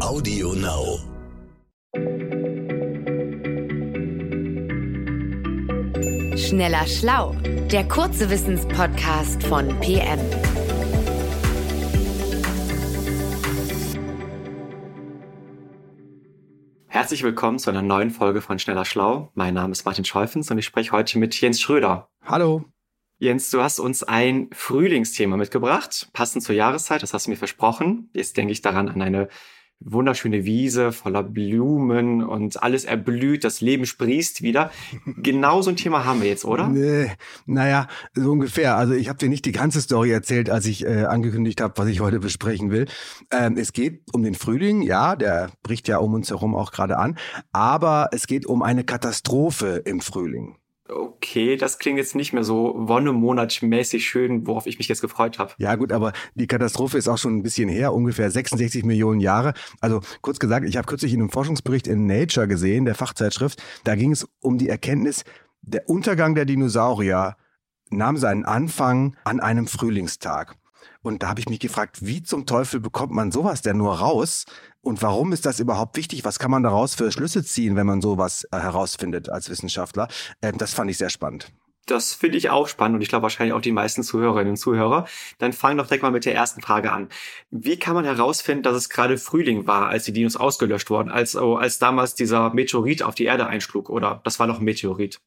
Audio Now. Schneller Schlau, der kurze Wissenspodcast von PM. Herzlich willkommen zu einer neuen Folge von Schneller Schlau. Mein Name ist Martin Schäufens und ich spreche heute mit Jens Schröder. Hallo. Jens, du hast uns ein Frühlingsthema mitgebracht, passend zur Jahreszeit, das hast du mir versprochen. Jetzt denke ich daran an eine wunderschöne Wiese voller Blumen und alles erblüht, das Leben sprießt wieder. Genau so ein Thema haben wir jetzt, oder? Nee, naja, so ungefähr. Also ich habe dir nicht die ganze Story erzählt, als ich äh, angekündigt habe, was ich heute besprechen will. Ähm, es geht um den Frühling, ja, der bricht ja um uns herum auch gerade an, aber es geht um eine Katastrophe im Frühling. Okay, das klingt jetzt nicht mehr so wonnemonatmäßig schön, worauf ich mich jetzt gefreut habe. Ja gut, aber die Katastrophe ist auch schon ein bisschen her, ungefähr 66 Millionen Jahre. Also kurz gesagt, ich habe kürzlich in einem Forschungsbericht in Nature gesehen, der Fachzeitschrift, da ging es um die Erkenntnis, der Untergang der Dinosaurier nahm seinen Anfang an einem Frühlingstag. Und da habe ich mich gefragt, wie zum Teufel bekommt man sowas denn nur raus? Und warum ist das überhaupt wichtig? Was kann man daraus für Schlüsse ziehen, wenn man sowas äh, herausfindet als Wissenschaftler? Äh, das fand ich sehr spannend. Das finde ich auch spannend und ich glaube wahrscheinlich auch die meisten Zuhörerinnen und Zuhörer. Dann fangen doch direkt mal mit der ersten Frage an. Wie kann man herausfinden, dass es gerade Frühling war, als die Dinos ausgelöscht wurden, als, oh, als damals dieser Meteorit auf die Erde einschlug? Oder das war noch ein Meteorit?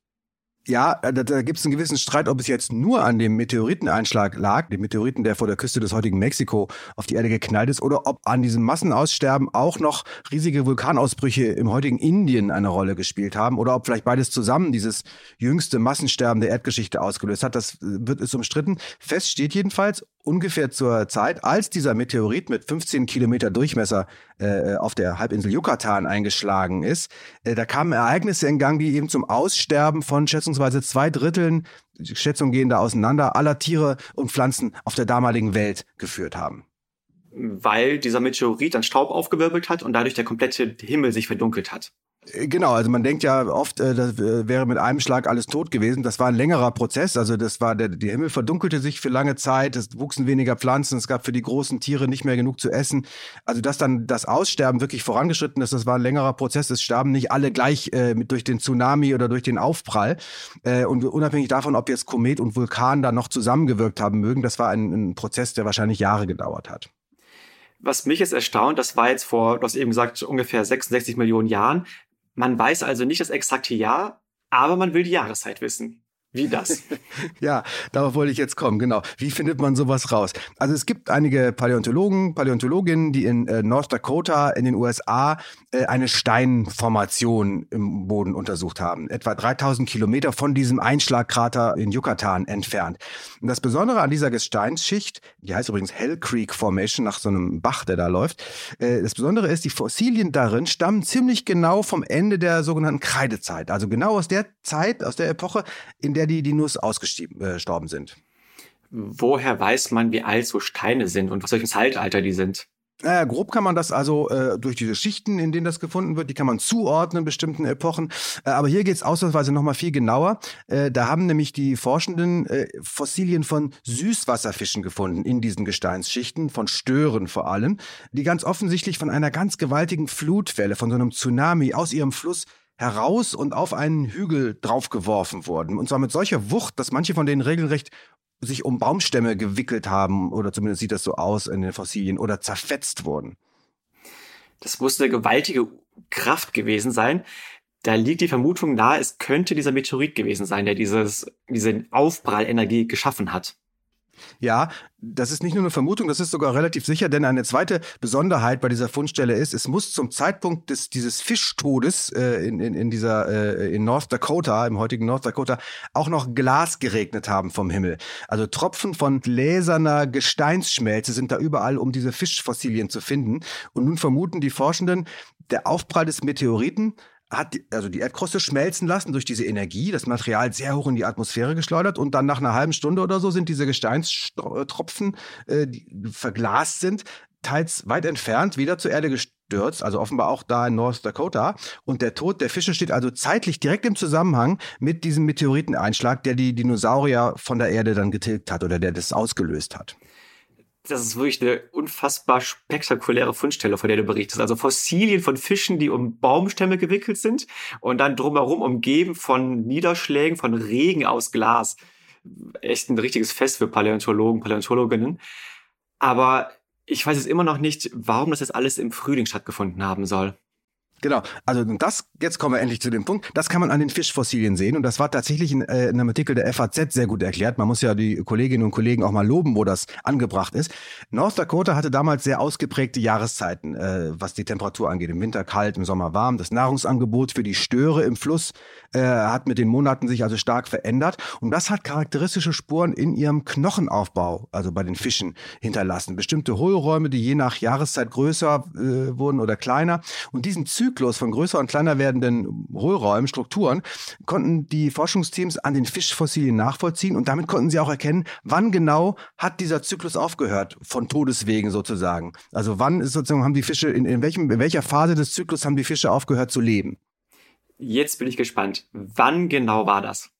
Ja, äh, da, da gibt es einen gewissen Streit, ob es jetzt nur an dem Meteoriteneinschlag lag, dem Meteoriten, der vor der Küste des heutigen Mexiko auf die Erde geknallt ist, oder ob an diesem Massenaussterben auch noch riesige Vulkanausbrüche im heutigen Indien eine Rolle gespielt haben, oder ob vielleicht beides zusammen dieses jüngste Massensterben der Erdgeschichte ausgelöst hat. Das äh, wird es umstritten. Fest steht jedenfalls, ungefähr zur Zeit, als dieser Meteorit mit 15 Kilometer Durchmesser äh, auf der Halbinsel Yucatan eingeschlagen ist, äh, da kamen Ereignisse in Gang, die eben zum Aussterben von schätzungsweise zwei Dritteln, Schätzungen gehen da auseinander, aller Tiere und Pflanzen auf der damaligen Welt geführt haben weil dieser Meteorit dann Staub aufgewirbelt hat und dadurch der komplette Himmel sich verdunkelt hat. Äh, genau, also man denkt ja oft, äh, das äh, wäre mit einem Schlag alles tot gewesen. Das war ein längerer Prozess. Also das war der, der Himmel verdunkelte sich für lange Zeit. Es wuchsen weniger Pflanzen. Es gab für die großen Tiere nicht mehr genug zu essen. Also dass dann das Aussterben wirklich vorangeschritten ist, das war ein längerer Prozess. Es starben nicht alle gleich äh, mit durch den Tsunami oder durch den Aufprall. Äh, und unabhängig davon, ob jetzt Komet und Vulkan da noch zusammengewirkt haben mögen, das war ein, ein Prozess, der wahrscheinlich Jahre gedauert hat. Was mich jetzt erstaunt, das war jetzt vor, du hast eben gesagt, ungefähr 66 Millionen Jahren. Man weiß also nicht das exakte Jahr, aber man will die Jahreszeit wissen. Wie das? ja, darauf wollte ich jetzt kommen, genau. Wie findet man sowas raus? Also es gibt einige Paläontologen, Paläontologinnen, die in äh, North Dakota in den USA äh, eine Steinformation im Boden untersucht haben. Etwa 3000 Kilometer von diesem Einschlagkrater in Yucatan entfernt. Und das Besondere an dieser Gesteinsschicht, die heißt übrigens Hell Creek Formation, nach so einem Bach, der da läuft. Äh, das Besondere ist, die Fossilien darin stammen ziemlich genau vom Ende der sogenannten Kreidezeit. Also genau aus der Zeit, aus der Epoche, in der der die Dinos ausgestorben äh, sind. Woher weiß man, wie alt so Steine sind und was welchem Zeitalter die sind? Naja, grob kann man das also äh, durch diese Schichten, in denen das gefunden wird, die kann man zuordnen bestimmten Epochen. Äh, aber hier geht es ausnahmsweise nochmal viel genauer. Äh, da haben nämlich die Forschenden äh, Fossilien von Süßwasserfischen gefunden in diesen Gesteinsschichten, von Stören vor allem, die ganz offensichtlich von einer ganz gewaltigen Flutwelle, von so einem Tsunami aus ihrem Fluss heraus und auf einen Hügel draufgeworfen wurden. Und zwar mit solcher Wucht, dass manche von denen regelrecht sich um Baumstämme gewickelt haben, oder zumindest sieht das so aus in den Fossilien, oder zerfetzt wurden. Das muss eine gewaltige Kraft gewesen sein. Da liegt die Vermutung nahe, es könnte dieser Meteorit gewesen sein, der dieses, diese Aufprallenergie geschaffen hat. Ja, das ist nicht nur eine Vermutung, das ist sogar relativ sicher, denn eine zweite Besonderheit bei dieser Fundstelle ist, es muss zum Zeitpunkt des, dieses Fischtodes äh, in, in, in dieser äh, in North Dakota, im heutigen North Dakota, auch noch Glas geregnet haben vom Himmel. Also Tropfen von gläserner Gesteinsschmelze sind da überall, um diese Fischfossilien zu finden. Und nun vermuten die Forschenden, der Aufprall des Meteoriten hat also die Erdkruste schmelzen lassen durch diese Energie, das Material sehr hoch in die Atmosphäre geschleudert und dann nach einer halben Stunde oder so sind diese Gesteinstropfen, äh, die verglast sind, teils weit entfernt wieder zur Erde gestürzt, also offenbar auch da in North Dakota. Und der Tod der Fische steht also zeitlich direkt im Zusammenhang mit diesem Meteoriteneinschlag, der die Dinosaurier von der Erde dann getilgt hat oder der das ausgelöst hat. Das ist wirklich eine unfassbar spektakuläre Fundstelle, von der du berichtest. Also Fossilien von Fischen, die um Baumstämme gewickelt sind und dann drumherum umgeben von Niederschlägen, von Regen aus Glas. Echt ein richtiges Fest für Paläontologen, Paläontologinnen. Aber ich weiß jetzt immer noch nicht, warum das jetzt alles im Frühling stattgefunden haben soll. Genau, also das, jetzt kommen wir endlich zu dem Punkt, das kann man an den Fischfossilien sehen und das war tatsächlich in, äh, in einem Artikel der FAZ sehr gut erklärt. Man muss ja die Kolleginnen und Kollegen auch mal loben, wo das angebracht ist. North Dakota hatte damals sehr ausgeprägte Jahreszeiten, äh, was die Temperatur angeht. Im Winter kalt, im Sommer warm. Das Nahrungsangebot für die Störe im Fluss äh, hat mit den Monaten sich also stark verändert und das hat charakteristische Spuren in ihrem Knochenaufbau, also bei den Fischen, hinterlassen. Bestimmte Hohlräume, die je nach Jahreszeit größer äh, wurden oder kleiner und diesen Zyklus Zyklus von größer und kleiner werdenden Hohlräumen, Strukturen, konnten die Forschungsteams an den Fischfossilien nachvollziehen und damit konnten sie auch erkennen, wann genau hat dieser Zyklus aufgehört, von Todeswegen sozusagen. Also wann ist sozusagen, haben die Fische, in, in, welchem, in welcher Phase des Zyklus haben die Fische aufgehört zu leben? Jetzt bin ich gespannt. Wann genau war das?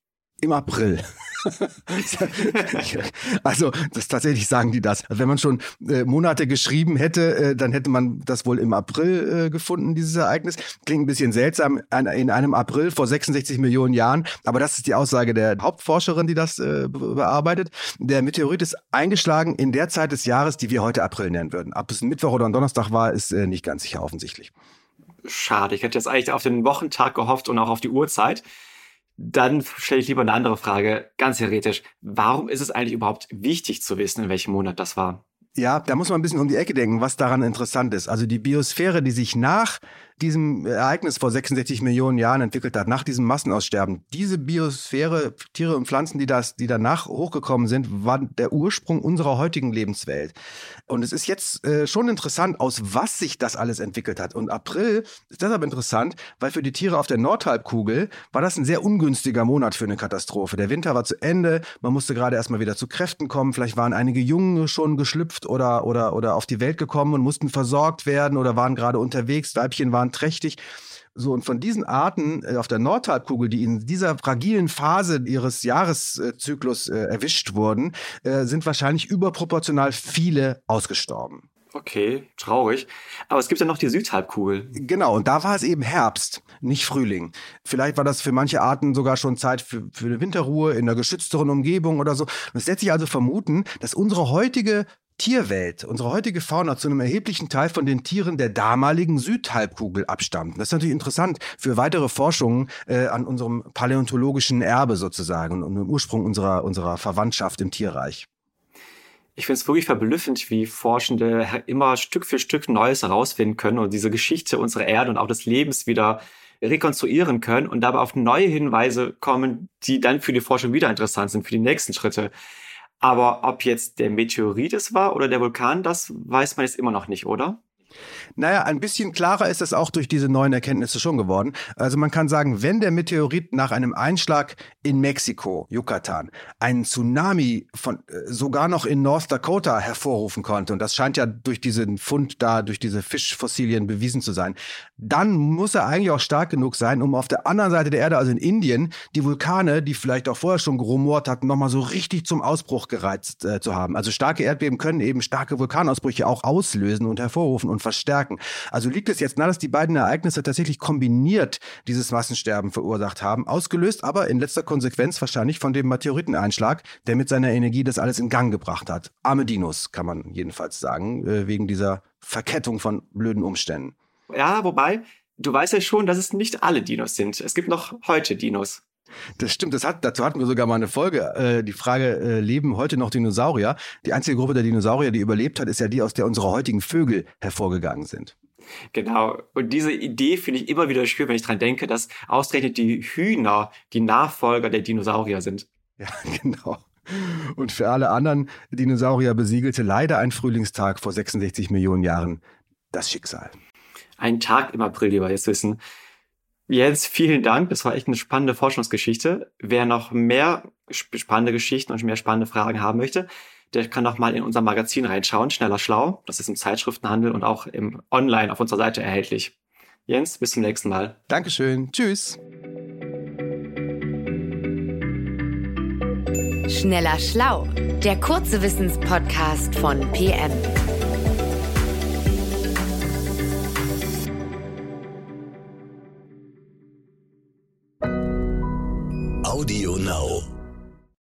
Im April. also, das tatsächlich sagen die das. Also wenn man schon äh, Monate geschrieben hätte, äh, dann hätte man das wohl im April äh, gefunden, dieses Ereignis. Klingt ein bisschen seltsam, in einem April vor 66 Millionen Jahren, aber das ist die Aussage der Hauptforscherin, die das äh, bearbeitet. Der Meteorit ist eingeschlagen in der Zeit des Jahres, die wir heute April nennen würden. Ob es ein Mittwoch oder ein Donnerstag war, ist äh, nicht ganz sicher offensichtlich. Schade, ich hätte jetzt eigentlich auf den Wochentag gehofft und auch auf die Uhrzeit. Dann stelle ich lieber eine andere Frage, ganz theoretisch. Warum ist es eigentlich überhaupt wichtig zu wissen, in welchem Monat das war? Ja, da muss man ein bisschen um die Ecke denken, was daran interessant ist. Also die Biosphäre, die sich nach diesem Ereignis vor 66 Millionen Jahren entwickelt hat, nach diesem Massenaussterben. Diese Biosphäre, Tiere und Pflanzen, die, das, die danach hochgekommen sind, waren der Ursprung unserer heutigen Lebenswelt. Und es ist jetzt äh, schon interessant, aus was sich das alles entwickelt hat. Und April ist deshalb interessant, weil für die Tiere auf der Nordhalbkugel war das ein sehr ungünstiger Monat für eine Katastrophe. Der Winter war zu Ende, man musste gerade erstmal wieder zu Kräften kommen, vielleicht waren einige Jungen schon geschlüpft oder, oder, oder auf die Welt gekommen und mussten versorgt werden oder waren gerade unterwegs, Weibchen waren trächtig. So, und von diesen Arten äh, auf der Nordhalbkugel, die in dieser fragilen Phase ihres Jahreszyklus äh, erwischt wurden, äh, sind wahrscheinlich überproportional viele ausgestorben. Okay, traurig. Aber es gibt ja noch die Südhalbkugel. Genau, und da war es eben Herbst, nicht Frühling. Vielleicht war das für manche Arten sogar schon Zeit für, für eine Winterruhe in einer geschützteren Umgebung oder so. es lässt sich also vermuten, dass unsere heutige Tierwelt, unsere heutige Fauna zu einem erheblichen Teil von den Tieren der damaligen Südhalbkugel abstammt. Das ist natürlich interessant für weitere Forschungen äh, an unserem paläontologischen Erbe sozusagen und dem Ursprung unserer, unserer Verwandtschaft im Tierreich. Ich finde es wirklich verblüffend, wie Forschende immer Stück für Stück Neues herausfinden können und diese Geschichte unserer Erde und auch des Lebens wieder rekonstruieren können und dabei auf neue Hinweise kommen, die dann für die Forschung wieder interessant sind, für die nächsten Schritte. Aber ob jetzt der Meteorit es war oder der Vulkan, das weiß man jetzt immer noch nicht, oder? Naja, ein bisschen klarer ist es auch durch diese neuen Erkenntnisse schon geworden. Also man kann sagen, wenn der Meteorit nach einem Einschlag in Mexiko, Yucatan, einen Tsunami von äh, sogar noch in North Dakota hervorrufen konnte, und das scheint ja durch diesen Fund da, durch diese Fischfossilien bewiesen zu sein, dann muss er eigentlich auch stark genug sein, um auf der anderen Seite der Erde, also in Indien, die Vulkane, die vielleicht auch vorher schon gerumort hatten, nochmal so richtig zum Ausbruch gereizt äh, zu haben. Also starke Erdbeben können eben starke Vulkanausbrüche auch auslösen und hervorrufen und verstärken. Also liegt es jetzt nahe, dass die beiden Ereignisse tatsächlich kombiniert dieses Massensterben verursacht haben, ausgelöst aber in letzter Konsequenz wahrscheinlich von dem Meteoriteneinschlag, der mit seiner Energie das alles in Gang gebracht hat. Arme Dinos, kann man jedenfalls sagen, äh, wegen dieser Verkettung von blöden Umständen. Ja, wobei, du weißt ja schon, dass es nicht alle Dinos sind. Es gibt noch heute Dinos. Das stimmt, das hat, dazu hatten wir sogar mal eine Folge. Äh, die Frage, äh, leben heute noch Dinosaurier? Die einzige Gruppe der Dinosaurier, die überlebt hat, ist ja die, aus der unsere heutigen Vögel hervorgegangen sind. Genau. Und diese Idee finde ich immer wieder schön, wenn ich dran denke, dass ausgerechnet die Hühner die Nachfolger der Dinosaurier sind. Ja, genau. Und für alle anderen Dinosaurier besiegelte leider ein Frühlingstag vor 66 Millionen Jahren das Schicksal. Ein Tag im April, lieber jetzt wissen. Jens, vielen Dank. Das war echt eine spannende Forschungsgeschichte. Wer noch mehr spannende Geschichten und mehr spannende Fragen haben möchte, der kann noch mal in unser Magazin reinschauen, Schneller Schlau. Das ist im Zeitschriftenhandel und auch im Online auf unserer Seite erhältlich. Jens, bis zum nächsten Mal. Dankeschön. Tschüss. Schneller Schlau, der kurze Wissenspodcast von PM.